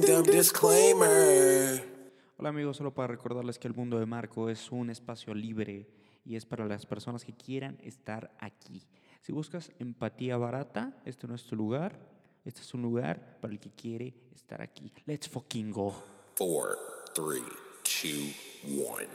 disclaimer. Hola amigos, solo para recordarles que el mundo de Marco es un espacio libre y es para las personas que quieran estar aquí. Si buscas empatía barata, este no es tu lugar. Este es un lugar para el que quiere estar aquí. Let's fucking go. Four, three, two, one.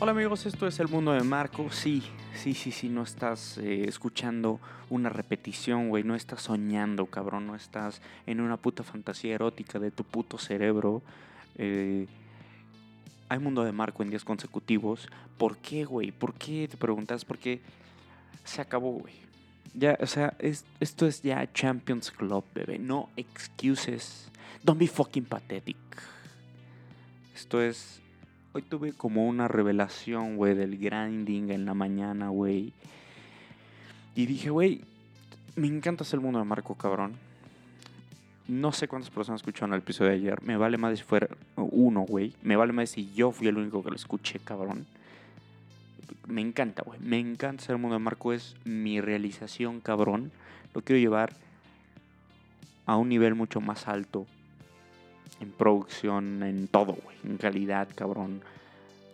Hola amigos, esto es el mundo de Marco. Sí, sí, sí, sí, no estás eh, escuchando una repetición, güey. No estás soñando, cabrón. No estás en una puta fantasía erótica de tu puto cerebro. Eh, hay mundo de Marco en días consecutivos. ¿Por qué, güey? ¿Por qué? Te preguntas, ¿por qué se acabó, güey? Ya, o sea, es- esto es ya Champions Club, bebé. No excuses. Don't be fucking pathetic. Esto es Hoy tuve como una revelación, güey, del grinding en la mañana, güey. Y dije, güey, me encanta hacer el mundo de Marco, cabrón. No sé cuántas personas escucharon el episodio de ayer. Me vale más si fuera uno, güey. Me vale más si yo fui el único que lo escuché, cabrón. Me encanta, güey. Me encanta hacer el mundo de Marco. Es mi realización, cabrón. Lo quiero llevar a un nivel mucho más alto en producción, en todo, güey. En calidad, cabrón.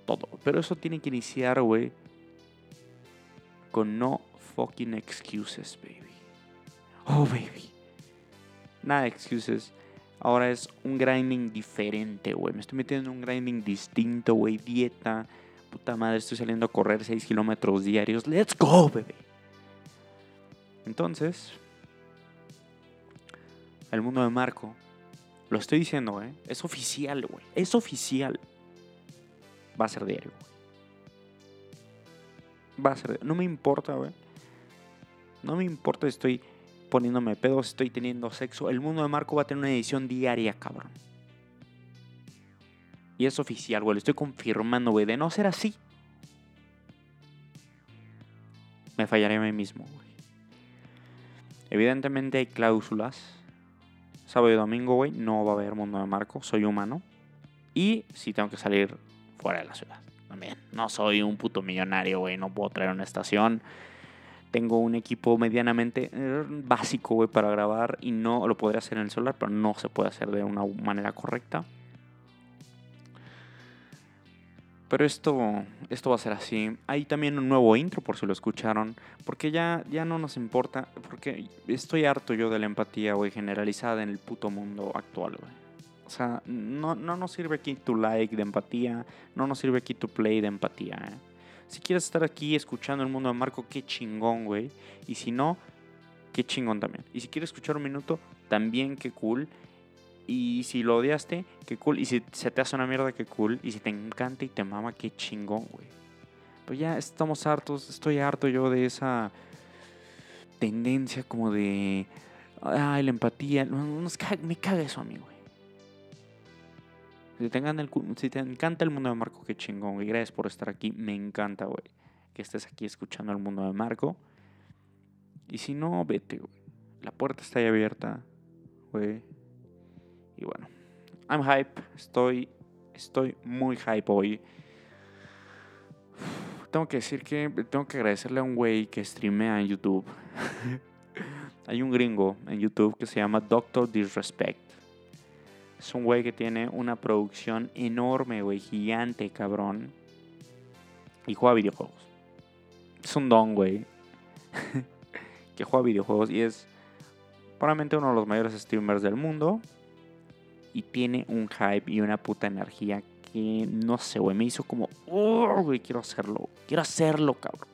Todo. Pero eso tiene que iniciar, güey. Con no fucking excuses, baby. Oh, baby. Nada de excuses. Ahora es un grinding diferente, güey. Me estoy metiendo en un grinding distinto, güey. Dieta. Puta madre, estoy saliendo a correr 6 kilómetros diarios. Let's go, baby. Entonces, el mundo de Marco lo estoy diciendo, ¿eh? Es oficial, güey. Es oficial. Va a ser diario, güey. Va a ser diario. No me importa, güey. No me importa si estoy poniéndome pedos, si estoy teniendo sexo. El mundo de Marco va a tener una edición diaria, cabrón. Y es oficial, güey. Lo estoy confirmando, güey. De no ser así, me fallaré a mí mismo, güey. Evidentemente hay cláusulas sábado y domingo, güey, no va a haber mundo de Marco, soy humano. Y si tengo que salir fuera de la ciudad, también. No soy un puto millonario, güey, no puedo traer una estación. Tengo un equipo medianamente eh, básico, güey, para grabar y no lo podría hacer en el celular, pero no se puede hacer de una manera correcta. Pero esto, esto va a ser así. Hay también un nuevo intro, por si lo escucharon. Porque ya, ya no nos importa. Porque estoy harto yo de la empatía, güey, generalizada en el puto mundo actual, güey. O sea, no, no nos sirve aquí tu like de empatía. No nos sirve aquí tu play de empatía, ¿eh? Si quieres estar aquí escuchando el mundo de Marco, qué chingón, güey. Y si no, qué chingón también. Y si quieres escuchar un minuto, también qué cool. Y si lo odiaste, qué cool. Y si se te hace una mierda, qué cool. Y si te encanta y te mama, qué chingón, güey. Pues ya estamos hartos, estoy harto yo de esa tendencia como de... Ay, la empatía. Me caga eso a mí, güey. Si te, encanta el, si te encanta el mundo de Marco, qué chingón, güey. Gracias por estar aquí. Me encanta, güey. Que estés aquí escuchando el mundo de Marco. Y si no, vete, güey. La puerta está ahí abierta, güey. Y bueno, I'm hype. Estoy, estoy muy hype hoy. Tengo que decir que tengo que agradecerle a un güey que streamea en YouTube. Hay un gringo en YouTube que se llama Doctor Disrespect. Es un güey que tiene una producción enorme, güey, gigante, cabrón. Y juega videojuegos. Es un don, güey. que juega videojuegos y es probablemente uno de los mayores streamers del mundo y tiene un hype y una puta energía que no sé, güey, me hizo como, oh, güey, quiero hacerlo, quiero hacerlo, cabrón.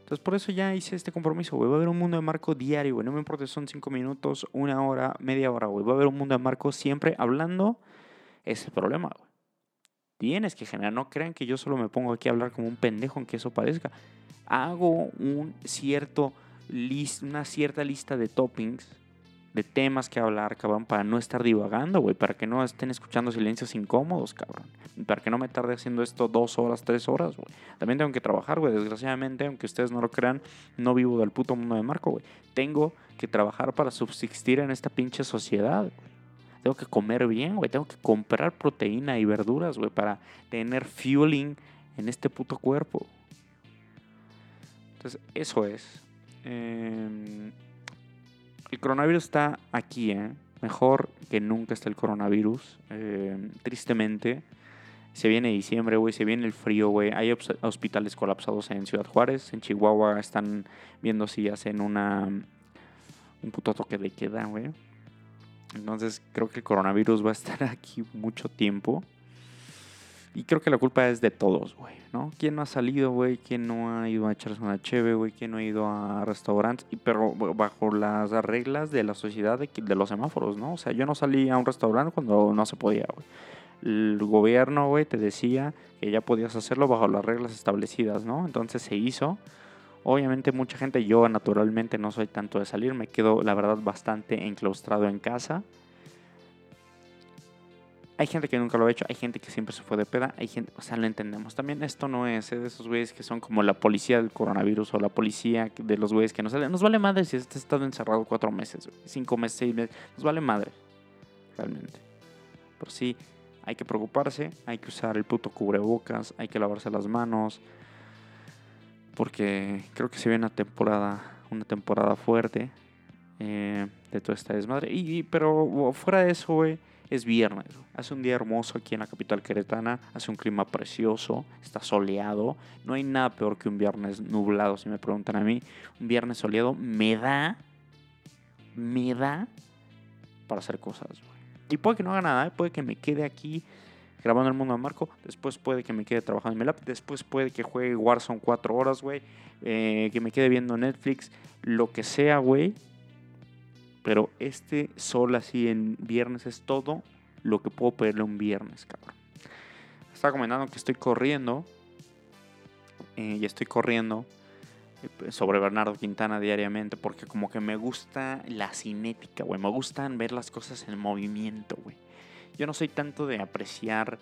Entonces por eso ya hice este compromiso, güey. Va a haber un mundo de Marco diario, güey. No me importa si son cinco minutos, una hora, media hora, güey. Va a haber un mundo de Marco siempre hablando. Ese problema, güey. Tienes que generar, no crean que yo solo me pongo aquí a hablar como un pendejo, aunque eso parezca. Hago un cierto lis- una cierta lista de toppings de temas que hablar, cabrón, para no estar divagando, güey, para que no estén escuchando silencios incómodos, cabrón, para que no me tarde haciendo esto dos horas, tres horas, güey. También tengo que trabajar, güey, desgraciadamente, aunque ustedes no lo crean, no vivo del puto mundo de Marco, güey. Tengo que trabajar para subsistir en esta pinche sociedad, güey. Tengo que comer bien, güey, tengo que comprar proteína y verduras, güey, para tener fueling en este puto cuerpo. Entonces, eso es. Eh, el coronavirus está aquí, ¿eh? Mejor que nunca está el coronavirus. Eh, tristemente. Se viene diciembre, güey. Se viene el frío, güey. Hay hospitales colapsados en Ciudad Juárez. En Chihuahua están viendo si hacen una. Un puto toque de queda, güey. Entonces creo que el coronavirus va a estar aquí mucho tiempo. Y creo que la culpa es de todos, güey, ¿no? ¿Quién no ha salido, güey? ¿Quién no ha ido a echarse una cheve, güey? ¿Quién no ha ido a restaurantes? Pero bajo las reglas de la sociedad de, de, los semáforos, ¿no? O sea, yo no salí a un restaurante cuando no se podía, güey. El gobierno, güey, te decía que ya podías hacerlo bajo las reglas establecidas, ¿no? Entonces se hizo. Obviamente mucha gente, yo naturalmente no soy tanto de salir, me quedo la verdad bastante enclaustrado en casa. Hay gente que nunca lo ha hecho, hay gente que siempre se fue de peda, hay gente, o sea, lo entendemos. También esto no es ¿eh? de esos güeyes que son como la policía del coronavirus o la policía de los güeyes que no salen. Nos vale madre si has estado encerrado cuatro meses, cinco meses, seis meses. Nos vale madre, realmente. Pero sí, hay que preocuparse, hay que usar el puto cubrebocas, hay que lavarse las manos. Porque creo que se viene una temporada, una temporada fuerte eh, de toda esta desmadre. Y, pero fuera de eso, güey es viernes. Hace un día hermoso aquí en la capital queretana. Hace un clima precioso. Está soleado. No hay nada peor que un viernes nublado, si me preguntan a mí. Un viernes soleado me da. Me da para hacer cosas. Y puede que no haga nada. ¿eh? Puede que me quede aquí grabando el mundo de Marco. Después puede que me quede trabajando en mi lap. Después puede que juegue Warzone cuatro horas, güey. Eh, que me quede viendo Netflix. Lo que sea, güey. Pero este sol así en viernes es todo lo que puedo pedirle un viernes, cabrón. Estaba comentando que estoy corriendo. Eh, y estoy corriendo eh, sobre Bernardo Quintana diariamente porque como que me gusta la cinética, güey. Me gustan ver las cosas en movimiento, güey. Yo no soy tanto de apreciar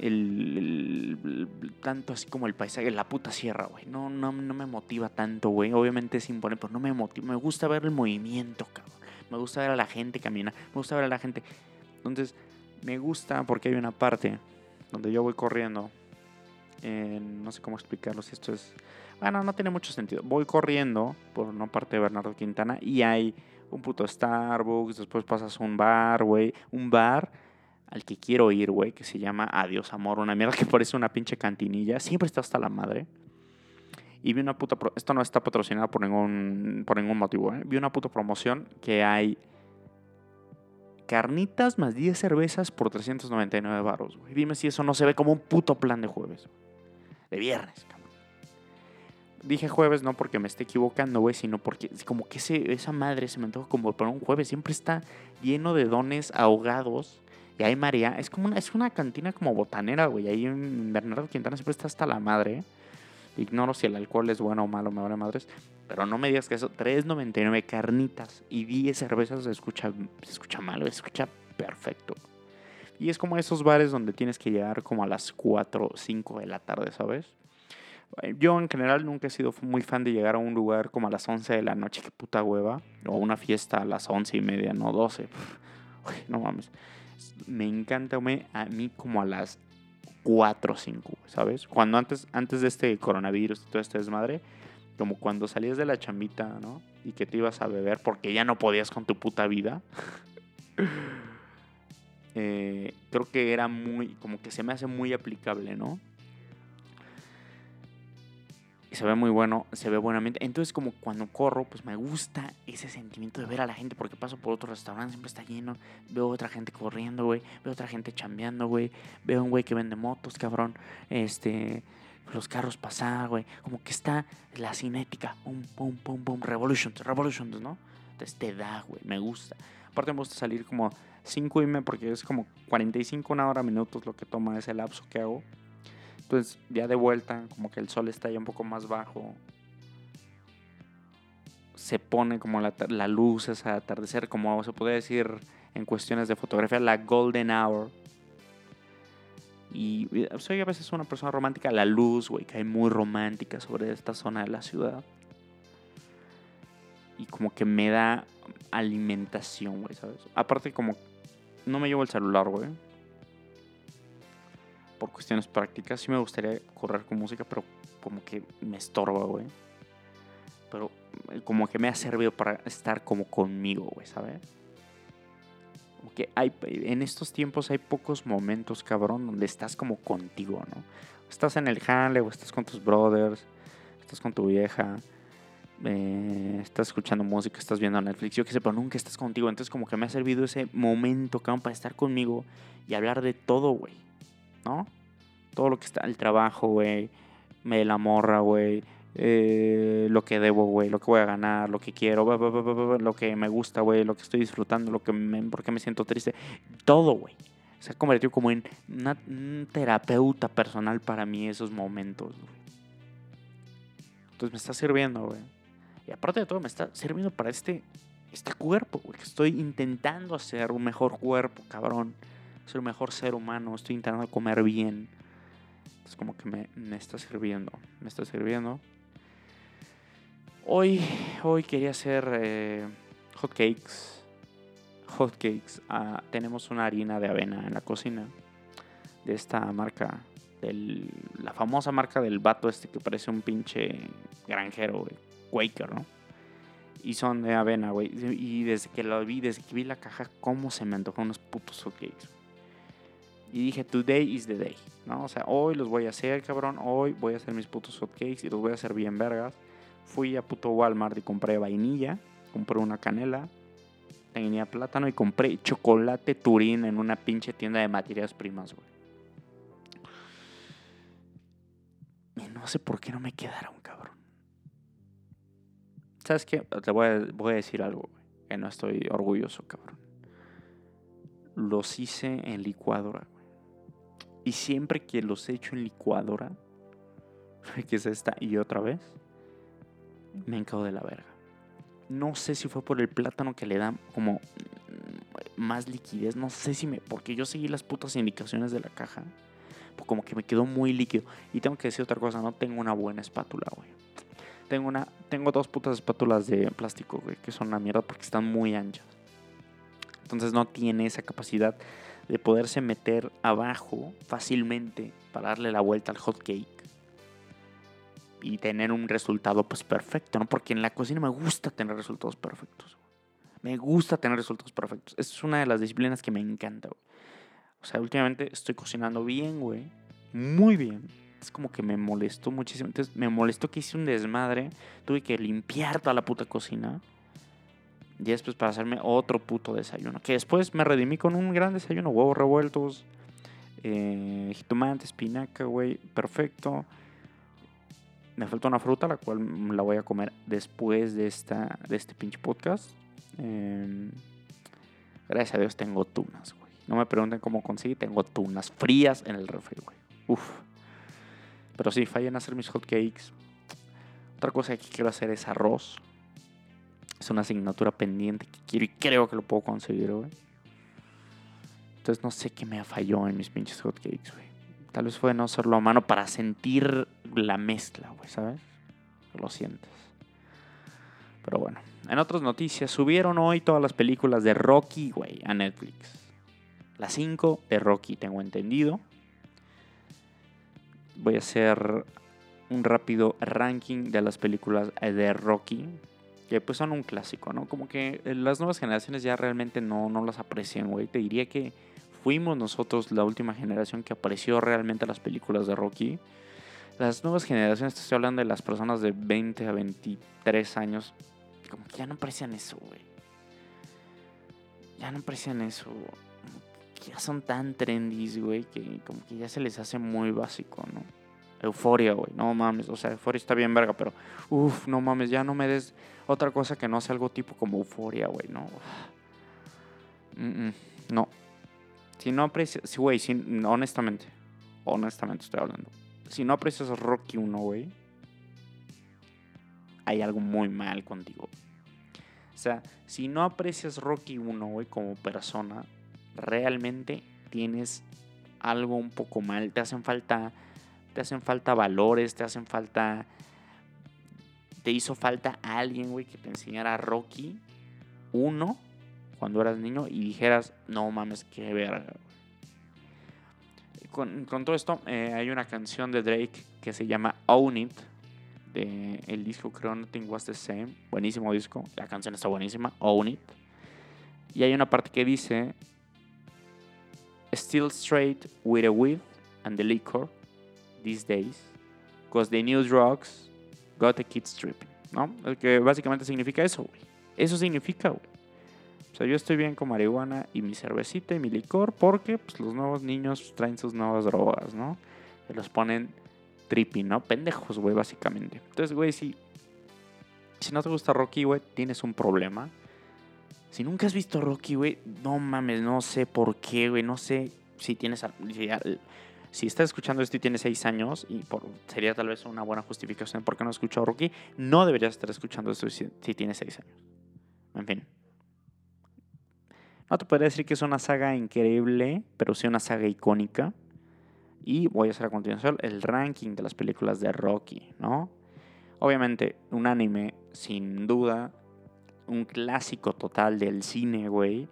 el, tanto así como el paisaje, la puta sierra, güey. No, no, no me motiva tanto, güey. Obviamente es imponente, pero no me motiva. Me gusta ver el movimiento, cabrón. Me gusta ver a la gente caminar. Me gusta ver a la gente. Entonces, me gusta porque hay una parte donde yo voy corriendo. no sé cómo explicarlo, si esto es... Bueno, no tiene mucho sentido. Voy corriendo por una parte de Bernardo Quintana y hay un puto Starbucks, después pasas un bar, güey. Un bar al que quiero ir, güey, que se llama Adiós Amor, una mierda que parece una pinche cantinilla. Siempre está hasta la madre. Y vi una puta... Esto no está patrocinado por ningún, por ningún motivo, ¿eh? Vi una puta promoción que hay carnitas más 10 cervezas por 399 baros, güey. Dime si eso no se ve como un puto plan de jueves. De viernes, cabrón. Dije jueves no porque me esté equivocando, güey, sino porque como que esa madre se me antoja como para un jueves. Siempre está lleno de dones ahogados y hay María, es como una, es una cantina como botanera, güey. Ahí en Bernardo Quintana siempre está hasta la madre. Ignoro si el alcohol es bueno o malo, me vale madres. Pero no me digas que eso, 3.99 carnitas y 10 cervezas se escucha, se escucha mal, se escucha perfecto. Y es como esos bares donde tienes que llegar como a las 4 o 5 de la tarde, ¿sabes? Yo en general nunca he sido muy fan de llegar a un lugar como a las 11 de la noche, qué puta hueva. O una fiesta a las 11 y media, no 12. no mames me encanta a mí como a las 4 o 5, ¿sabes? Cuando antes, antes de este coronavirus y todo este desmadre, como cuando salías de la chambita, ¿no? Y que te ibas a beber porque ya no podías con tu puta vida. Eh, creo que era muy, como que se me hace muy aplicable, ¿no? Se ve muy bueno, se ve buenamente. Entonces, como cuando corro, pues me gusta ese sentimiento de ver a la gente, porque paso por otro restaurante, siempre está lleno. Veo otra gente corriendo, güey. Veo otra gente chambeando, güey. Veo un güey que vende motos, cabrón. Este, los carros pasar, güey. Como que está la cinética. Pum, pum, pum, pum. Revolutions, revolutions, ¿no? Entonces te da, güey. Me gusta. Aparte, me gusta salir como 5 y me, porque es como 45, una hora, minutos lo que toma ese lapso que hago entonces, ya de vuelta, como que el sol está ya un poco más bajo. Se pone como la, la luz, ese atardecer, como se puede decir en cuestiones de fotografía, la golden hour. Y soy a veces una persona romántica. La luz, güey, cae muy romántica sobre esta zona de la ciudad. Y como que me da alimentación, güey, ¿sabes? Aparte, como no me llevo el celular, güey por cuestiones prácticas. Sí me gustaría correr con música, pero como que me estorba, güey. Pero eh, como que me ha servido para estar como conmigo, güey, ¿sabes? Como que hay, en estos tiempos hay pocos momentos, cabrón, donde estás como contigo, ¿no? Estás en el jale o estás con tus brothers, estás con tu vieja, eh, estás escuchando música, estás viendo Netflix, yo qué sé, pero nunca estás contigo. Entonces como que me ha servido ese momento, cabrón, para estar conmigo y hablar de todo, güey, ¿no? Todo lo que está, el trabajo, güey, me la morra, güey, eh, lo que debo, güey, lo que voy a ganar, lo que quiero, lo que me gusta, güey, lo que estoy disfrutando, lo que me, por qué me siento triste, todo, güey. Se ha convertido como en una, un terapeuta personal para mí esos momentos, güey. Entonces me está sirviendo, güey. Y aparte de todo, me está sirviendo para este, este cuerpo, güey. Que estoy intentando hacer un mejor cuerpo, cabrón. Ser un mejor ser humano. Estoy intentando comer bien. Es como que me, me está sirviendo. Me está sirviendo. Hoy, hoy quería hacer eh, hot cakes. Hot cakes. Ah, tenemos una harina de avena en la cocina. De esta marca. Del, la famosa marca del vato este que parece un pinche granjero. Quaker, ¿no? Y son de avena, güey. Y desde que lo vi, desde que vi la caja, cómo se me antojó unos putos hotcakes. Y dije, today is the day, ¿no? O sea, hoy los voy a hacer, cabrón. Hoy voy a hacer mis putos hotcakes y los voy a hacer bien vergas. Fui a puto Walmart y compré vainilla. Compré una canela. Tenía plátano y compré chocolate turín en una pinche tienda de materias primas, güey. Y no sé por qué no me quedaron, cabrón. ¿Sabes qué? Te voy a, voy a decir algo, güey. Que no estoy orgulloso, cabrón. Los hice en licuadora. Y siempre que los he hecho en licuadora, que es esta y otra vez, me encago de la verga. No sé si fue por el plátano que le da como más liquidez. No sé si me. Porque yo seguí las putas indicaciones de la caja. Pues como que me quedó muy líquido. Y tengo que decir otra cosa: no tengo una buena espátula, güey. Tengo, una, tengo dos putas espátulas de plástico, güey, que son una mierda porque están muy anchas. Entonces no tiene esa capacidad de poderse meter abajo fácilmente para darle la vuelta al hot cake y tener un resultado pues perfecto, ¿no? Porque en la cocina me gusta tener resultados perfectos. Me gusta tener resultados perfectos. Es una de las disciplinas que me encanta. O sea, últimamente estoy cocinando bien, güey. Muy bien. Es como que me molestó muchísimo. Entonces me molestó que hice un desmadre. Tuve que limpiar toda la puta cocina. Y después para hacerme otro puto desayuno. Que después me redimí con un gran desayuno. Huevos revueltos. Eh, espinaca, güey. Perfecto. Me falta una fruta, la cual la voy a comer después de, esta, de este pinche podcast. Eh, gracias a Dios tengo tunas, güey. No me pregunten cómo conseguí. Tengo tunas frías en el refri, güey. Uf. Pero sí, fallé en hacer mis hotcakes. Otra cosa que quiero hacer es arroz. Es una asignatura pendiente que quiero y creo que lo puedo conseguir, güey. Entonces no sé qué me falló en mis pinches hotcakes, güey. Tal vez fue no hacerlo a mano para sentir la mezcla, güey, ¿sabes? Lo sientes. Pero bueno. En otras noticias, subieron hoy todas las películas de Rocky, güey, a Netflix. Las 5 de Rocky, tengo entendido. Voy a hacer un rápido ranking de las películas de Rocky. Que pues son un clásico, ¿no? Como que las nuevas generaciones ya realmente no, no las aprecian, güey. Te diría que fuimos nosotros la última generación que apreció realmente las películas de Rocky. Las nuevas generaciones, estoy hablando de las personas de 20 a 23 años, como que ya no aprecian eso, güey. Ya no aprecian eso. Ya son tan trendy, güey, que como que ya se les hace muy básico, ¿no? Euforia, güey, no mames. O sea, Euforia está bien verga, pero uff, no mames, ya no me des otra cosa que no sea algo tipo como Euforia, güey, no. No. Si no aprecias, güey, si, honestamente, honestamente estoy hablando. Si no aprecias Rocky 1, güey, hay algo muy mal contigo. O sea, si no aprecias Rocky 1, güey, como persona, realmente tienes algo un poco mal. Te hacen falta, te hacen falta valores, te hacen falta, te hizo falta alguien, güey, que te enseñara Rocky 1 cuando eras niño y dijeras, no mames, qué verga. con, todo esto, eh, hay una canción de Drake que se llama Own It. De el disco creo Nothing Was the Same. Buenísimo disco. La canción está buenísima. Own It. Y hay una parte que dice Still straight with a weed and the liquor these days. Cause the new drugs got the kids tripping. ¿No? El que básicamente significa eso, güey. Eso significa, güey. O sea, yo estoy bien con marihuana y mi cervecita y mi licor porque pues, los nuevos niños traen sus nuevas drogas, ¿no? Se los ponen trippy, ¿no? Pendejos, güey, básicamente. Entonces, güey, si, si no te gusta Rocky, güey, tienes un problema. Si nunca has visto Rocky, güey, no mames, no sé por qué, güey, no sé si tienes... Si, si estás escuchando esto y tienes 6 años, y por, sería tal vez una buena justificación por qué no has escuchado Rocky, no deberías estar escuchando esto si, si tienes 6 años. En fin. No te podría decir que es una saga increíble, pero sí una saga icónica. Y voy a hacer a continuación el ranking de las películas de Rocky, ¿no? Obviamente, un anime, sin duda, un clásico total del cine, güey,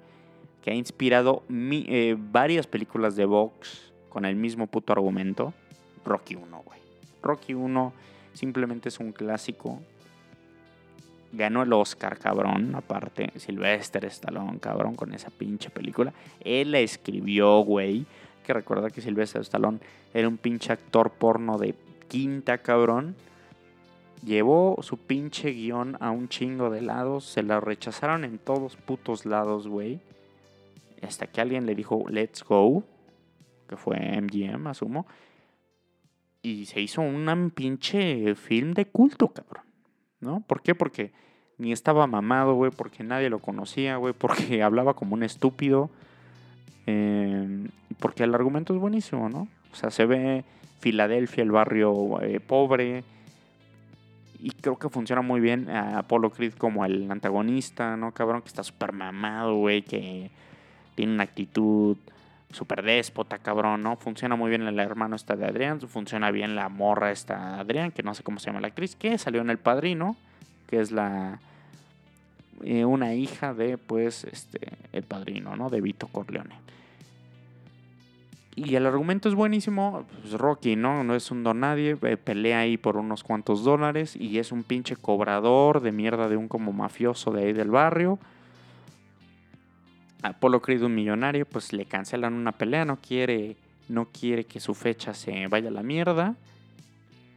que ha inspirado eh, varias películas de box con el mismo puto argumento. Rocky 1, güey. Rocky 1 simplemente es un clásico ganó el Oscar, cabrón. Aparte, Sylvester Stallone, cabrón, con esa pinche película. Él la escribió, güey. Que recuerda que Sylvester Stallone era un pinche actor porno de quinta, cabrón. Llevó su pinche guion a un chingo de lados. Se la rechazaron en todos putos lados, güey. Hasta que alguien le dijo, let's go. Que fue MGM, asumo. Y se hizo un pinche film de culto, cabrón. ¿no? ¿Por qué? Porque ni estaba mamado, güey, porque nadie lo conocía, güey, porque hablaba como un estúpido. Eh, porque el argumento es buenísimo, ¿no? O sea, se ve Filadelfia, el barrio eh, pobre. Y creo que funciona muy bien a Apollo Creed como el antagonista, ¿no? Cabrón, que está súper mamado, güey, que tiene una actitud súper déspota, cabrón, ¿no? Funciona muy bien el hermano esta de Adrián, funciona bien la morra esta de Adrián, que no sé cómo se llama la actriz, que salió en El Padrino, que es la... Eh, una hija de, pues, este, el padrino, ¿no? De Vito Corleone. Y el argumento es buenísimo. Pues Rocky, ¿no? No es un don nadie. Eh, pelea ahí por unos cuantos dólares. Y es un pinche cobrador de mierda de un como mafioso de ahí del barrio. Apolo Creed, un millonario, pues le cancelan una pelea, no quiere, no quiere que su fecha se vaya a la mierda.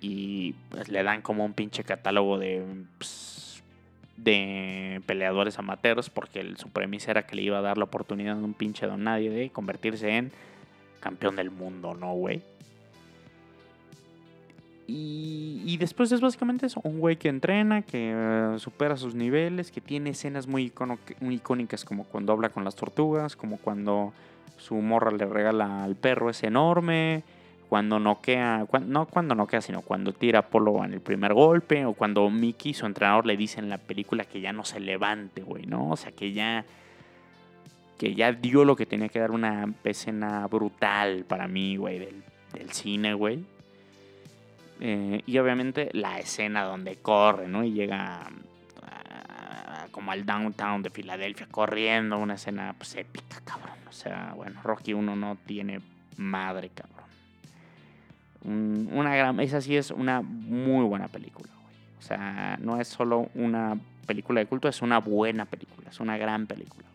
Y pues le dan como un pinche catálogo de, pues, de peleadores amateurs, porque el, su premisa era que le iba a dar la oportunidad a un pinche don nadie de convertirse en campeón del mundo, ¿no, güey? Y, después es básicamente eso, un güey que entrena, que eh, supera sus niveles, que tiene escenas muy, icónicas como cuando habla con las tortugas, como cuando su morra le regala al perro ese enorme, cuando noquea, no cuando noquea, sino cuando tira a Polo en el primer golpe, o cuando Mickey, su entrenador, le dice en la película que ya no se levante, güey, ¿no? O sea, que ya que ya dio lo que tenía que dar una escena brutal para mí, güey, del, del cine, güey. Eh, y obviamente la escena donde corre, ¿no? Y llega como al downtown de Filadelfia corriendo, una escena pues, épica, cabrón. O sea, bueno, Rocky 1 no tiene madre, cabrón. una gran, esa sí es una muy buena película, güey. O sea, no es solo una película de culto, es una buena película, es una gran película.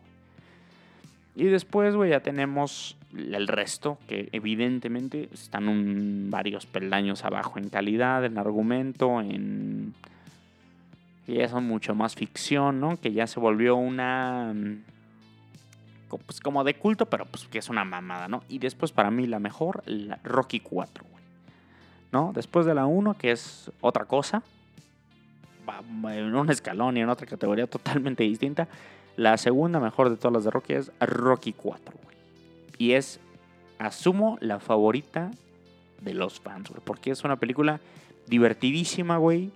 Y después, güey, ya tenemos el resto, que evidentemente están varios peldaños abajo en calidad, en argumento, en... que ya son mucho más ficción, ¿no? Que ya se volvió una... Mm, pues como de culto, pero pues que es una mamada, ¿no? Y después para mí la mejor, Rocky 4, güey. ¿No? Después de la 1, que es otra cosa, en un escalón y en otra categoría totalmente distinta. La segunda mejor de todas las de Rocky es Rocky 4, güey. Y es, asumo, la favorita de los fans. Porque es una película divertidísima, güey.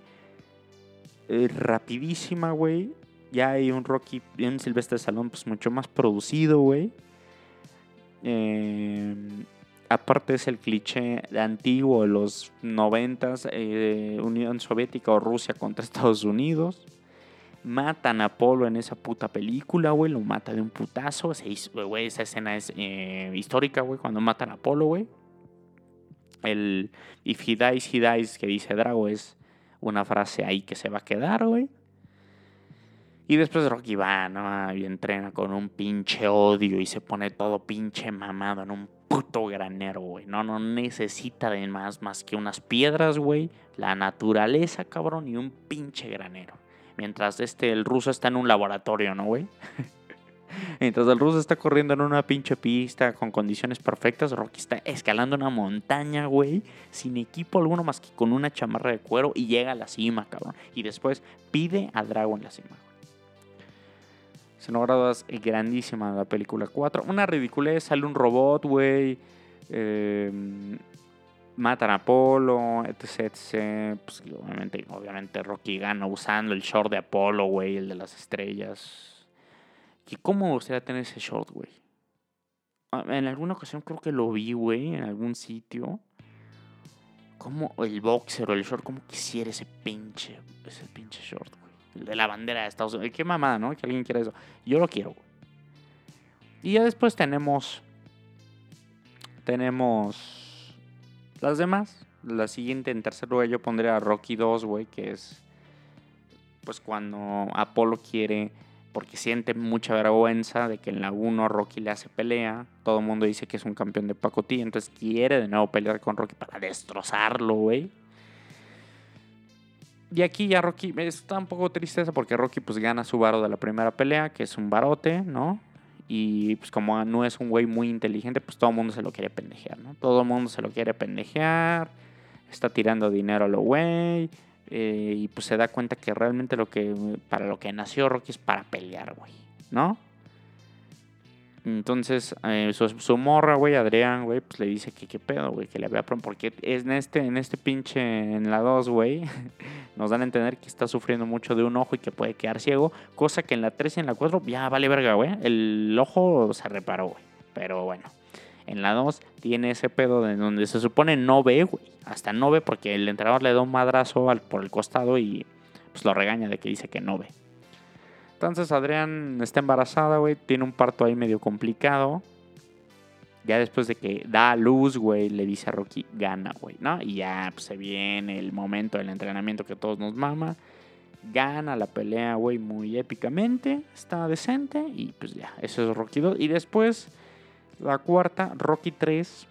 Eh, rapidísima, güey. Ya hay un Rocky, un Silvestre Salón, pues mucho más producido, güey. Eh, aparte es el cliché antiguo de los noventas, eh, Unión Soviética o Rusia contra Estados Unidos. Matan a Apolo en esa puta película, güey. Lo mata de un putazo. esa escena es eh, histórica, güey. Cuando matan a Apolo, güey. El if he dies, he dies que dice Drago es una frase ahí que se va a quedar, güey. Y después Rocky va, ¿no? Y entrena con un pinche odio y se pone todo pinche mamado en un puto granero, güey. No, no necesita de más, más que unas piedras, güey. La naturaleza, cabrón, y un pinche granero. Mientras este, el ruso está en un laboratorio, ¿no, güey? Mientras el ruso está corriendo en una pinche pista con condiciones perfectas, Rocky está escalando una montaña, güey, sin equipo alguno más que con una chamarra de cuero y llega a la cima, cabrón. Y después pide a Drago en la cima, güey. Escenografías grandísima la película 4. Una ridiculez, sale un robot, güey. Eh, matan a Apolo, etc, etc. Pues, obviamente, obviamente Rocky gana usando el short de Apolo, güey, el de las estrellas. ¿Y cómo gustaría tener ese short, güey? Ah, En alguna ocasión creo que lo vi, güey, en algún sitio. Como el boxer o el short, como quisiera ese pinche, ese pinche short, güey. El de la bandera de Estados Unidos. Qué mamada, ¿no? Que alguien quiera eso. Yo lo quiero, güey. Y ya después tenemos. Tenemos. Las demás. La siguiente, en tercer lugar, yo pondría a Rocky 2, güey, que es. Pues cuando Apolo quiere. Porque siente mucha vergüenza de que en la 1 Rocky le hace pelea. Todo el mundo dice que es un campeón de pacotilla. Entonces quiere de nuevo pelear con Rocky para destrozarlo, güey. Y aquí ya Rocky, está un poco triste eso porque Rocky pues gana su varo de la primera pelea, que es un barote, ¿no? Y pues como no es un güey muy inteligente, pues todo el mundo se lo quiere pendejear, ¿no? Todo el mundo se lo quiere pendejear, está tirando dinero a lo güey, eh, y pues se da cuenta que realmente lo que, para lo que nació Rocky es para pelear, güey, ¿no? Entonces, eh, su, morra, güey, Adrián, güey, pues le dice que qué pedo, güey, que le había prom- porque es en este, en este pinche, en la 2, güey, nos dan a entender que está sufriendo mucho de un ojo y que puede quedar ciego, cosa que en la 3 y en la 4 ya vale verga, güey, el ojo se reparó, güey, pero bueno, en la 2 tiene ese pedo de donde se supone no ve, güey, hasta no ve porque el entrenador le da un madrazo al- por el costado y pues lo regaña de que dice que no ve. Entonces Adrián está embarazada, güey. Tiene un parto ahí medio complicado. Ya después de que da a luz, güey, le dice a Rocky, gana, güey, ¿no? Y ya pues, se viene el momento del entrenamiento que todos nos mama. Gana la pelea, güey, muy épicamente. Está decente. Y pues ya, eso es Rocky 2. Y después, la cuarta, Rocky 3.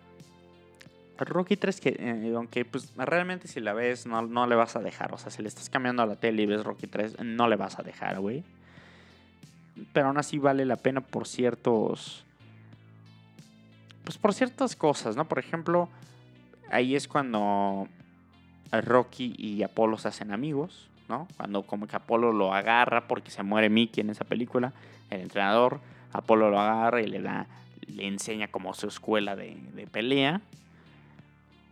Rocky 3 que, eh, aunque pues realmente si la ves no, no le vas a dejar. O sea, si le estás cambiando a la tele y ves Rocky 3, no le vas a dejar, güey pero aún así vale la pena por ciertos. Pues por ciertas cosas, ¿no? Por ejemplo, ahí es cuando Rocky y Apolo se hacen amigos, ¿no? Cuando como que Apolo lo agarra porque se muere Mickey en esa película, el entrenador, Apolo lo agarra y le da, le enseña como su escuela de, de pelea.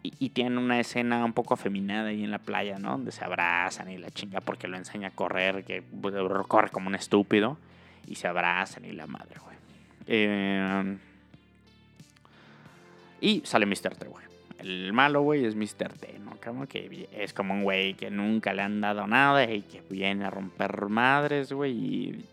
Y, y tienen una escena un poco afeminada ahí en la playa, ¿no? Donde se abrazan y la chinga porque lo enseña a correr, que pues, corre como un estúpido y se abrazan y la madre, güey. Eh, y sale Mr. T, güey. El malo, güey, es Mr. T, ¿no? Como que es como un güey que nunca le han dado nada y que viene a romper madres, güey. Y,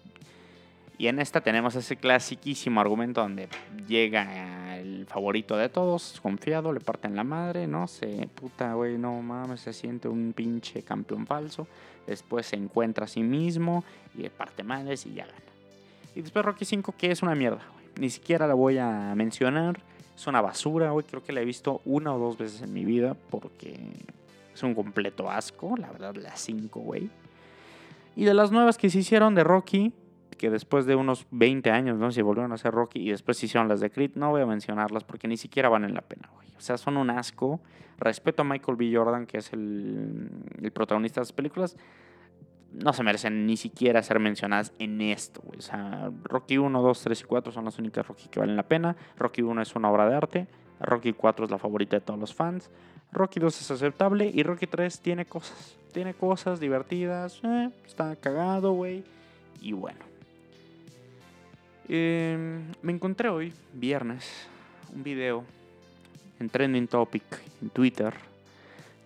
y en esta tenemos ese clasiquísimo argumento donde llega el favorito de todos, confiado, le parten la madre, ¿no? Se puta, güey, no mames, se siente un pinche campeón falso. Después se encuentra a sí mismo y le parte madres y ya gana. Y después Rocky 5, que es una mierda, güey. Ni siquiera la voy a mencionar. Es una basura, güey. Creo que la he visto una o dos veces en mi vida porque es un completo asco, la verdad, la 5, güey. Y de las nuevas que se hicieron de Rocky, que después de unos 20 años, ¿no? Se volvieron a hacer Rocky y después se hicieron las de Creed, no voy a mencionarlas porque ni siquiera valen la pena, güey. O sea, son un asco. Respeto a Michael B. Jordan, que es el, el protagonista de las películas no se merecen ni siquiera ser mencionadas en esto, güey. O sea, Rocky 1, 2, 3 y 4 son las únicas Rocky que valen la pena. Rocky 1 es una obra de arte. Rocky 4 es la favorita de todos los fans. Rocky 2 es aceptable. Y Rocky 3 tiene cosas. Tiene cosas divertidas. eh, está cagado, güey. Y bueno. Eh, me encontré hoy, viernes, un video en Trending Topic en Twitter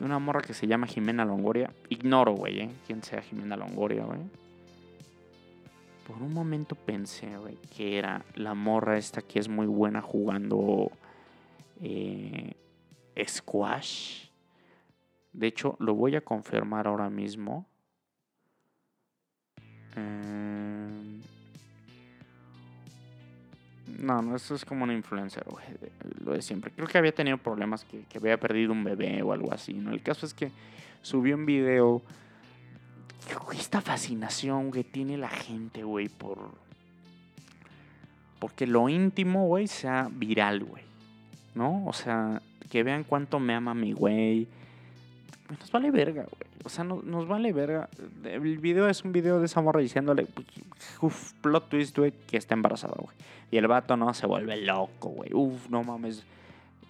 una morra que se llama Jimena Longoria. Ignoro, güey, ¿eh? Quién sea Jimena Longoria, güey. Por un momento pensé, güey, que era la morra esta que es muy buena jugando. eh, squash. De hecho, lo voy a confirmar ahora mismo. Eh, No, no, eso es como un influencer, güey. Lo de siempre. Creo que había tenido problemas que, que había perdido un bebé o algo así, ¿no? El caso es que subió un video. Esta fascinación que tiene la gente, güey, por. Porque lo íntimo, güey, sea viral, güey. ¿No? O sea, que vean cuánto me ama mi güey. Nos vale verga, güey. O sea, no- nos vale verga. El video es un video de esa morra diciéndole, pues, uf, plot twist, güey, que está embarazada, güey. Y el vato, no, se vuelve loco, güey. Uf, no mames.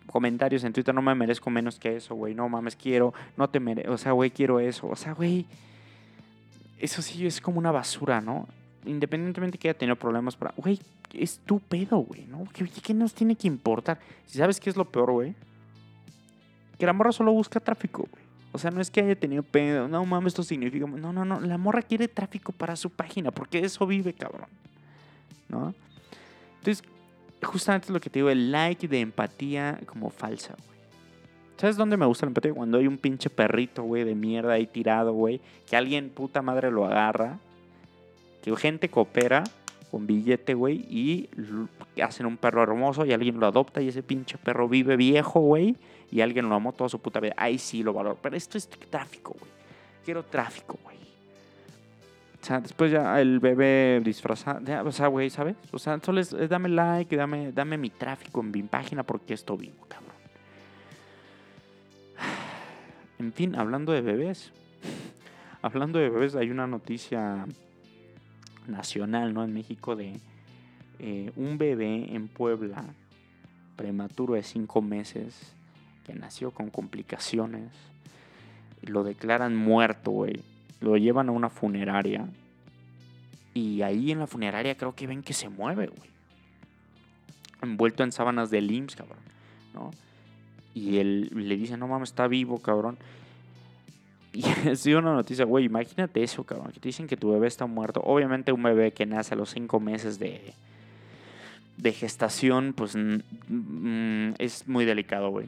Comentarios en Twitter, no me merezco menos que eso, güey. No mames, quiero, no te merezco. O sea, güey, quiero eso. O sea, güey. Eso sí es como una basura, ¿no? Independientemente que haya tenido problemas, para. Güey, es tu pedo, güey, ¿no? ¿Qué, qué nos tiene que importar? Si sabes qué es lo peor, güey. Que la morra solo busca tráfico, güey. O sea, no es que haya tenido pedo. No mames, esto significa. No, no, no. La morra quiere tráfico para su página. Porque eso vive, cabrón. ¿No? Entonces, justamente es lo que te digo, el like de empatía como falsa, güey. ¿Sabes dónde me gusta la empatía? Cuando hay un pinche perrito, güey, de mierda ahí tirado, güey. Que alguien puta madre lo agarra. Que gente coopera con billete, güey. Y hacen un perro hermoso y alguien lo adopta y ese pinche perro vive viejo, güey. Y alguien lo amó toda su puta vida. Ahí sí lo valoro. Pero esto es tráfico, güey. Quiero tráfico, güey. O sea, después ya el bebé disfrazado. O sea, güey, ¿sabes? O sea, solo es, dame like, dame, dame mi tráfico en mi página porque esto vivo, cabrón. En fin, hablando de bebés. Hablando de bebés, hay una noticia nacional, ¿no? En México de eh, un bebé en Puebla, prematuro de cinco meses, que nació con complicaciones. Lo declaran muerto, güey. Lo llevan a una funeraria. Y ahí en la funeraria creo que ven que se mueve, güey. Envuelto en sábanas de IMSS, cabrón. ¿No? Y él le dice, no mames, está vivo, cabrón. Y ha una noticia, güey, imagínate eso, cabrón. Que te dicen que tu bebé está muerto. Obviamente un bebé que nace a los cinco meses de, de gestación, pues mm, es muy delicado, güey.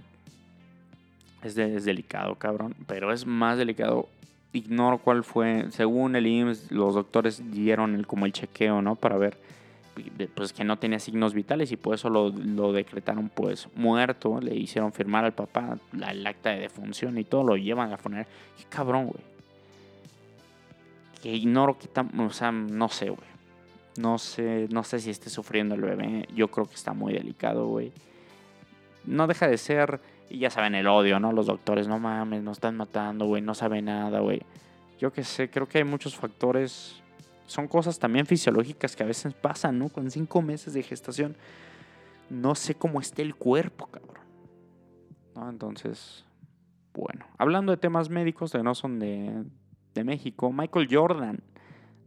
Es, de- es delicado, cabrón. Pero es más delicado. Ignoro cuál fue. Según el IMSS, los doctores dieron el, como el chequeo, ¿no? Para ver pues que no tenía signos vitales y por eso lo, lo decretaron pues muerto. Le hicieron firmar al papá la, el acta de defunción y todo. Lo llevan a poner. Qué cabrón, güey. Que ignoro que tan... O sea, no sé, güey. No sé, no sé si esté sufriendo el bebé. Yo creo que está muy delicado, güey. No deja de ser... Y ya saben el odio, ¿no? Los doctores, no mames, nos están matando, güey. No sabe nada, güey. Yo qué sé, creo que hay muchos factores son cosas también fisiológicas que a veces pasan, ¿no? Con cinco meses de gestación, no sé cómo esté el cuerpo, cabrón. ¿No? Entonces, bueno, hablando de temas médicos que no son de, de México, Michael Jordan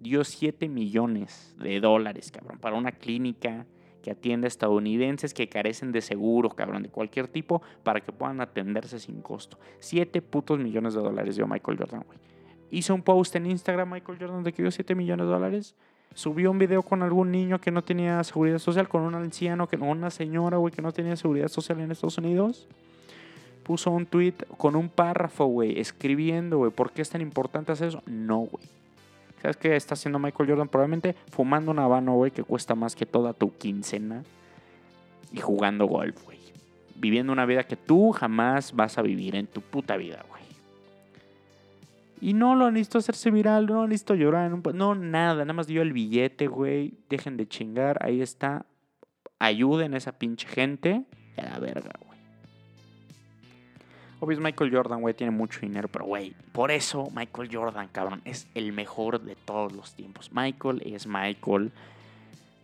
dio 7 millones de dólares, cabrón, para una clínica que atiende a estadounidenses que carecen de seguro, cabrón, de cualquier tipo, para que puedan atenderse sin costo. 7 putos millones de dólares dio Michael Jordan, güey hizo un post en Instagram Michael Jordan de que dio 7 millones de dólares. Subió un video con algún niño que no tenía seguridad social, con un anciano, que, una señora, güey, que no tenía seguridad social en Estados Unidos. Puso un tweet con un párrafo, güey, escribiendo, güey, ¿por qué es tan importante hacer eso? No, güey. ¿Sabes qué está haciendo Michael Jordan? Probablemente fumando un habano, güey, que cuesta más que toda tu quincena. Y jugando golf, güey. Viviendo una vida que tú jamás vas a vivir en tu puta vida, güey. Y no lo necesito hacerse viral, no necesito llorar. No, nada, nada más dio el billete, güey. Dejen de chingar, ahí está. Ayuden a esa pinche gente. A la verga, güey. Obvio, Michael Jordan, güey, tiene mucho dinero, pero, güey, por eso Michael Jordan, cabrón, es el mejor de todos los tiempos. Michael es Michael.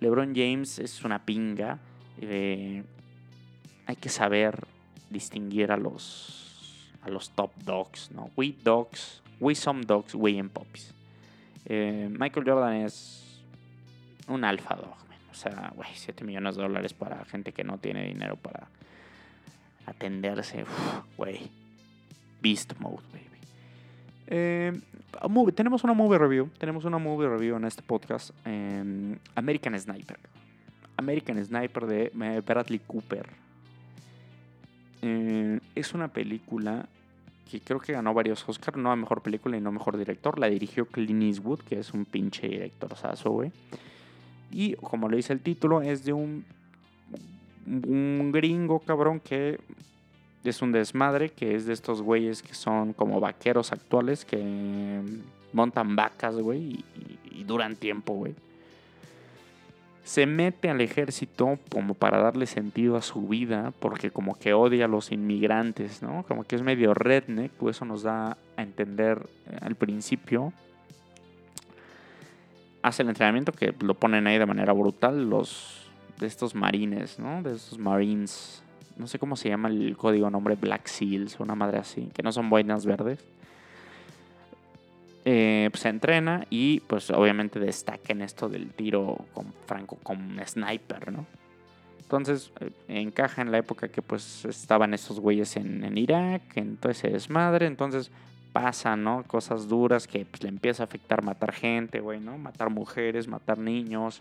LeBron James es una pinga. Eh, hay que saber distinguir a los, a los top dogs, ¿no? We dogs We Some Dogs, We and Puppies. Eh, Michael Jordan es un alfa dog. O sea, güey, 7 millones de dólares para gente que no tiene dinero para atenderse. Güey. Beast mode, baby. Eh, tenemos una movie review. Tenemos una movie review en este podcast. eh, American Sniper. American Sniper de eh, Bradley Cooper. Eh, es una película que creo que ganó varios Oscars, no a mejor película y no mejor director. La dirigió Clint Eastwood, que es un pinche director saso, güey. Y como lo dice el título, es de un, un gringo cabrón que es un desmadre, que es de estos güeyes que son como vaqueros actuales que montan vacas, güey, y, duran tiempo, güey. Se mete al ejército como para darle sentido a su vida, porque como que odia a los inmigrantes, ¿no? Como que es medio redneck, pues eso nos da a entender eh, al principio. Hace el entrenamiento que lo ponen ahí de manera brutal los de estos marines, ¿no? De estos marines. No sé cómo se llama el código nombre, Black Seals, una madre así, que no son boinas verdes. Eh, pues se entrena y pues obviamente destaca en esto del tiro con franco, con sniper, ¿no? Entonces eh, encaja en la época que pues estaban estos güeyes en, Irak, en todo desmadre, entonces pasa, ¿no? Cosas duras que pues, le empieza a afectar matar gente, güey, ¿no? Matar mujeres, matar niños.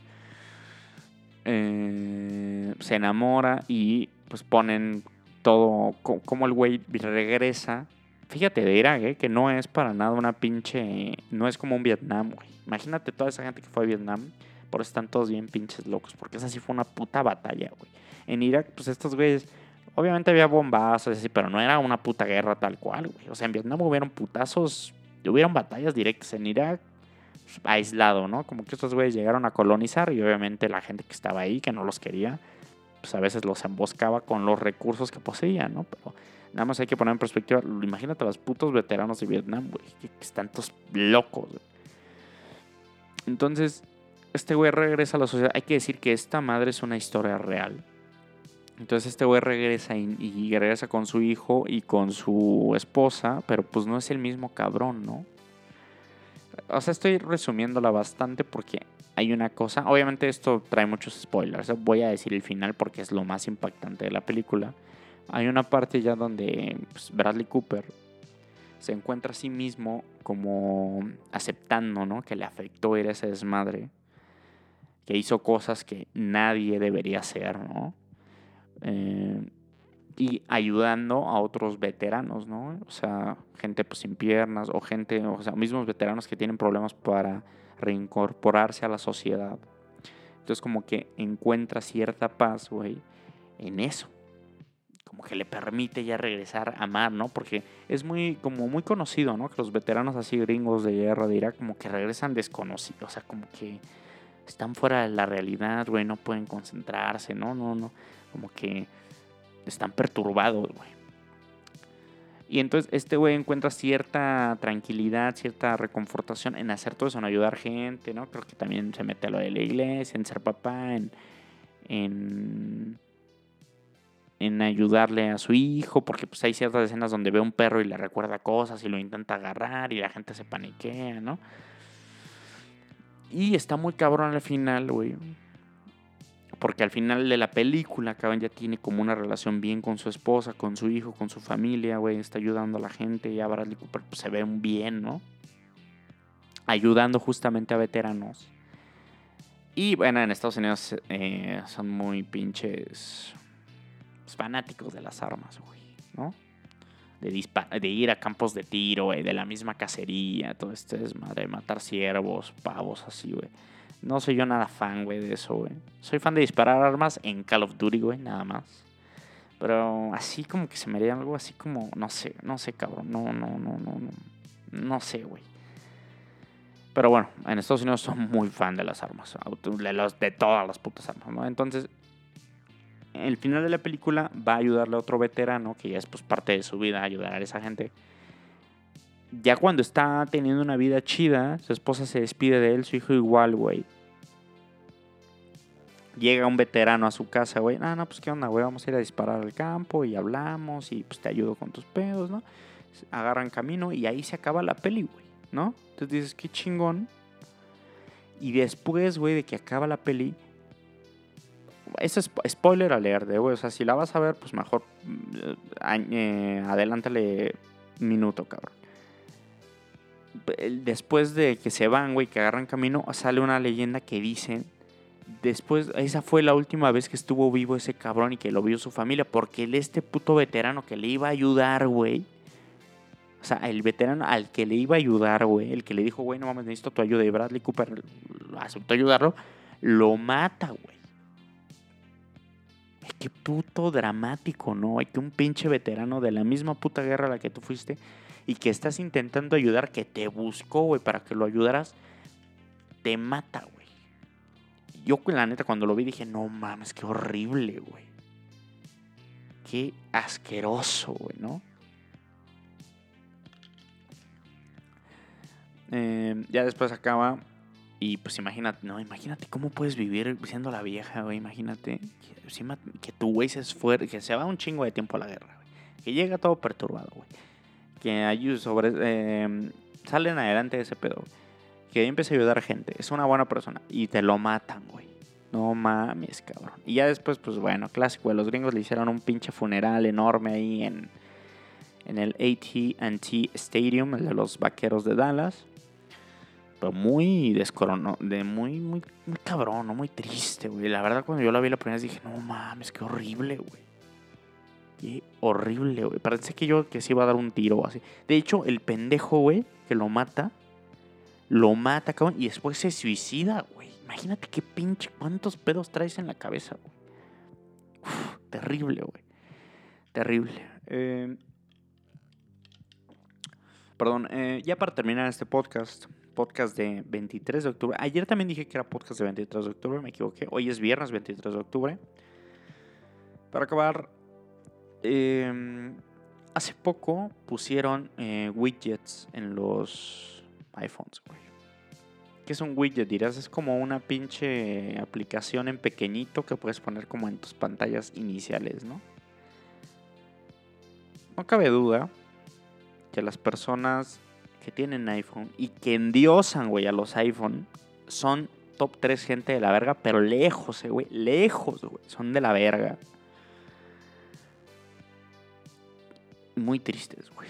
Eh, se enamora y pues ponen todo, co- como el güey regresa. Fíjate de Irak, ¿eh? que no es para nada una pinche, no es como un Vietnam, güey. Imagínate toda esa gente que fue a Vietnam, por eso están todos bien pinches locos, porque esa sí fue una puta batalla, güey. En Irak, pues estos güeyes, obviamente había bombazos, así, pero no era una puta guerra tal cual, güey. O sea, en Vietnam hubieron putazos, hubieron batallas directas en Irak, aislado, ¿no? Como que estos güeyes llegaron a colonizar y obviamente la gente que estaba ahí, que no los quería, pues a veces los emboscaba con los recursos que poseían, ¿no? Pero nada más hay que poner en perspectiva, imagínate a los putos veteranos de Vietnam, güey, que, que están todos locos, güey. Entonces, este güey regresa a la sociedad. Hay que decir que esta madre es una historia real. Entonces este güey regresa y regresa con su hijo y con su esposa, pero pues no es el mismo cabrón, ¿no? O sea, estoy resumiéndola bastante porque hay una cosa. Obviamente esto trae muchos spoilers. ¿eh? Voy a decir el final porque es lo más impactante de la película. Hay una parte ya donde pues, Bradley Cooper se encuentra a sí mismo como aceptando, ¿no? Que le afectó ir a ese desmadre. Que hizo cosas que nadie debería hacer, ¿no? Eh, y ayudando a otros veteranos, ¿no? O sea, gente pues sin piernas o gente, o sea, mismos veteranos que tienen problemas para reincorporarse a la sociedad. Entonces como que encuentra cierta paz, güey, en eso. Como que le permite ya regresar a amar, ¿no? Porque es muy, como muy conocido, ¿no? Que los veteranos así gringos de guerra de Irak como que regresan desconocidos, o sea, como que están fuera de la realidad, güey, no pueden concentrarse, ¿no? No, no, como que están perturbados, güey. Y entonces este güey encuentra cierta tranquilidad, cierta reconfortación en hacer todo eso, en ayudar gente, ¿no? Creo que también se mete a lo de la iglesia, en ser papá, en, en, en ayudarle a su hijo, porque pues hay ciertas escenas donde ve un perro y le recuerda cosas y lo intenta agarrar y la gente se paniquea, ¿no? Y está muy cabrón al final, güey. Porque al final de la película, cabrón, ya tiene como una relación bien con su esposa, con su hijo, con su familia, güey. Está ayudando a la gente y a Bradley Cooper pues, se ve un bien, ¿no? Ayudando justamente a veteranos. Y bueno, en Estados Unidos eh, son muy pinches fanáticos de las armas, güey, ¿no? De, de ir a campos de tiro, güey, de la misma cacería, todo este desmadre, matar ciervos, pavos, así, güey. No soy yo nada fan, güey, de eso, güey. Soy fan de disparar armas en Call of Duty, güey, nada más. Pero así como que se me haría algo así como, no sé, no sé, cabrón. No, no, no, no, no. No sé, güey. Pero bueno, en Estados Unidos son muy fan de las armas. De, los, de todas las putas armas, ¿no? Entonces, el final de la película va a ayudarle a otro veterano, que ya es pues parte de su vida, ayudar a esa gente. Ya cuando está teniendo una vida chida, su esposa se despide de él, su hijo igual, güey. Llega un veterano a su casa, güey. Ah, no, pues qué onda, güey. Vamos a ir a disparar al campo y hablamos y pues te ayudo con tus pedos, ¿no? Agarran camino y ahí se acaba la peli, güey, ¿no? Entonces dices, qué chingón. Y después, güey, de que acaba la peli, eso es spo- spoiler alert, eh, güey. O sea, si la vas a ver, pues mejor mm, eh, adelántale minuto, cabrón. Después de que se van, güey, que agarran camino, sale una leyenda que dice después, esa fue la última vez que estuvo vivo ese cabrón y que lo vio su familia, porque este puto veterano que le iba a ayudar, güey. O sea, el veterano al que le iba a ayudar, güey, el que le dijo, güey, no mames, necesito tu ayuda, y Bradley Cooper aceptó ayudarlo, lo mata, güey. Qué puto dramático, ¿no? Que un pinche veterano de la misma puta guerra a la que tú fuiste y que estás intentando ayudar, que te buscó, güey, para que lo ayudaras, te mata, güey. Yo, la neta, cuando lo vi dije, no mames, qué horrible, güey. Qué asqueroso, güey, ¿no? Eh, ya después acaba y pues imagínate, no, imagínate cómo puedes vivir siendo la vieja, güey, imagínate que, que tu güey se esfuerce, que se va un chingo de tiempo a la guerra, güey, que llega todo perturbado, güey, que ayude sobre, eh, salen adelante de ese pedo, que empieza a ayudar a gente, es una buena persona y te lo matan, güey. No mames, cabrón. Y ya después, pues bueno, clásico, güey, los gringos le hicieron un pinche funeral enorme ahí en, en el AT&T Stadium, el de los vaqueros de Dallas pero muy descorono, de muy, muy, muy cabrón, muy triste, güey. La verdad, cuando yo la vi la primera vez dije, no mames, qué horrible, güey. Qué horrible, güey. Parece que yo que se iba a dar un tiro o así. De hecho, el pendejo, güey, que lo mata, lo mata, cabrón, y después se suicida, güey. Imagínate qué pinche, cuántos pedos traes en la cabeza, güey. Terrible, güey. Terrible. Eh, perdón, eh, ya para terminar este podcast, podcast de 23 de octubre. Ayer también dije que era podcast de 23 de octubre, me equivoqué. Hoy es viernes 23 de octubre. Para acabar, eh, hace poco pusieron eh, widgets en los iPhones, güey. ¿Qué es un widget? Dirás, es como una pinche aplicación en pequeñito que puedes poner como en tus pantallas iniciales, ¿no? No cabe duda que las personas que tienen iPhone y que endiosan, güey, a los iPhone son top 3 gente de la verga, pero lejos, eh, güey, lejos, güey, son de la verga. Muy tristes, güey.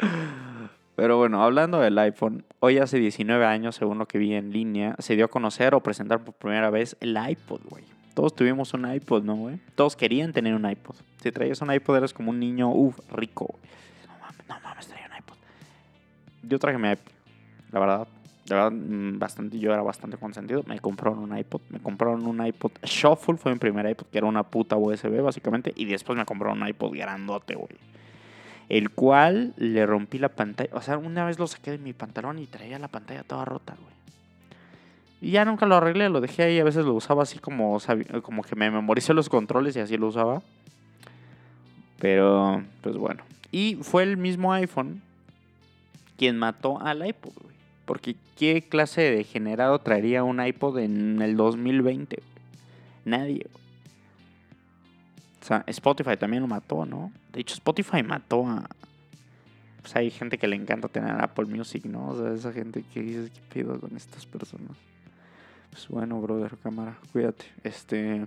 Pero bueno, hablando del iPhone, hoy hace 19 años, según lo que vi en línea, se dio a conocer o presentar por primera vez el iPod, güey. Todos tuvimos un iPod, ¿no, güey? Todos querían tener un iPod. Si traías un iPod eras como un niño, uff, rico, güey. No mames, no mames, traía un iPod. Yo traje mi iPod, la verdad. La verdad, mm, bastante, yo era bastante consentido. Me compraron un iPod. Me compraron un iPod Shuffle, fue mi primer iPod, que era una puta USB, básicamente. Y después me compraron un iPod grandote, güey el cual le rompí la pantalla. O sea, una vez lo saqué de mi pantalón y traía la pantalla toda rota, güey. Y ya nunca lo arreglé, lo dejé ahí. A veces lo usaba así como, como que me memoricé los controles y así lo usaba. Pero, pues bueno. Y fue el mismo iPhone quien mató al iPod. Porque ¿qué clase de degenerado traería un iPod en el 2020? güey? Nadie. O sea, Spotify también lo mató, ¿no? De hecho, Spotify mató a. Pues hay gente que le encanta tener Apple Music, ¿no? O sea, esa gente que dices, ¿qué pedo con estas personas? Pues bueno, brother, cámara, cuídate. Este.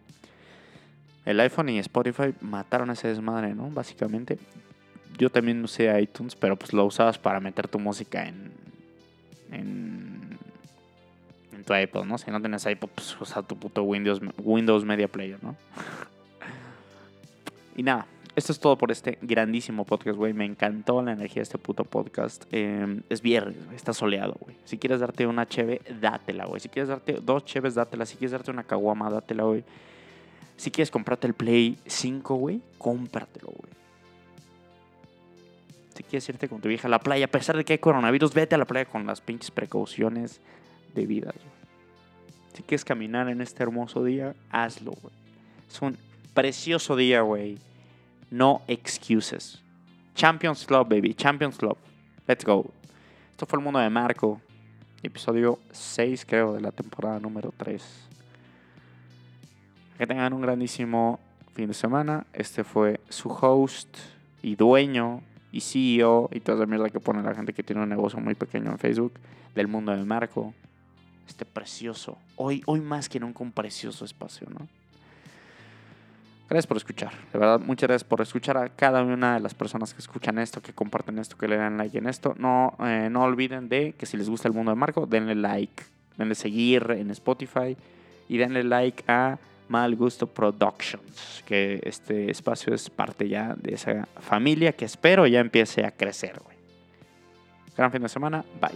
El iPhone y Spotify mataron ese desmadre, ¿no? Básicamente. Yo también usé iTunes, pero pues lo usabas para meter tu música en. En. tu iPod, ¿no? Si no tenías iPod, pues usa tu puto Windows, Windows Media Player, ¿no? Y nada, esto es todo por este grandísimo podcast, güey. Me encantó la energía de este puto podcast. Eh, es viernes, güey. Está soleado, güey. Si quieres darte una cheve, dátela, güey. Si quieres darte dos cheves, dátela. Si quieres darte una caguama, dátela, güey. Si quieres comprarte el Play 5, güey, cómpratelo, güey. Si quieres irte con tu vieja a la playa, a pesar de que hay coronavirus, vete a la playa con las pinches precauciones debidas, güey. Si quieres caminar en este hermoso día, hazlo, güey. Es un precioso día, güey. No excuses. Champions Club, baby. Champions Club. Let's go. Esto fue el mundo de Marco. Episodio 6, creo, de la temporada número 3. Que tengan un grandísimo fin de semana. Este fue su host y dueño y CEO y toda esa mierda que pone la gente que tiene un negocio muy pequeño en Facebook del mundo de Marco. Este precioso, hoy, hoy más que nunca un precioso espacio, ¿no? Gracias por escuchar, de verdad, muchas gracias por escuchar a cada una de las personas que escuchan esto, que comparten esto, que le dan like en esto. No, eh, no olviden de que si les gusta el mundo de Marco, denle like denle seguir en Spotify y denle like a Mal Gusto Productions, que este espacio es parte ya de esa familia que espero ya empiece a crecer. Gran fin de semana, bye.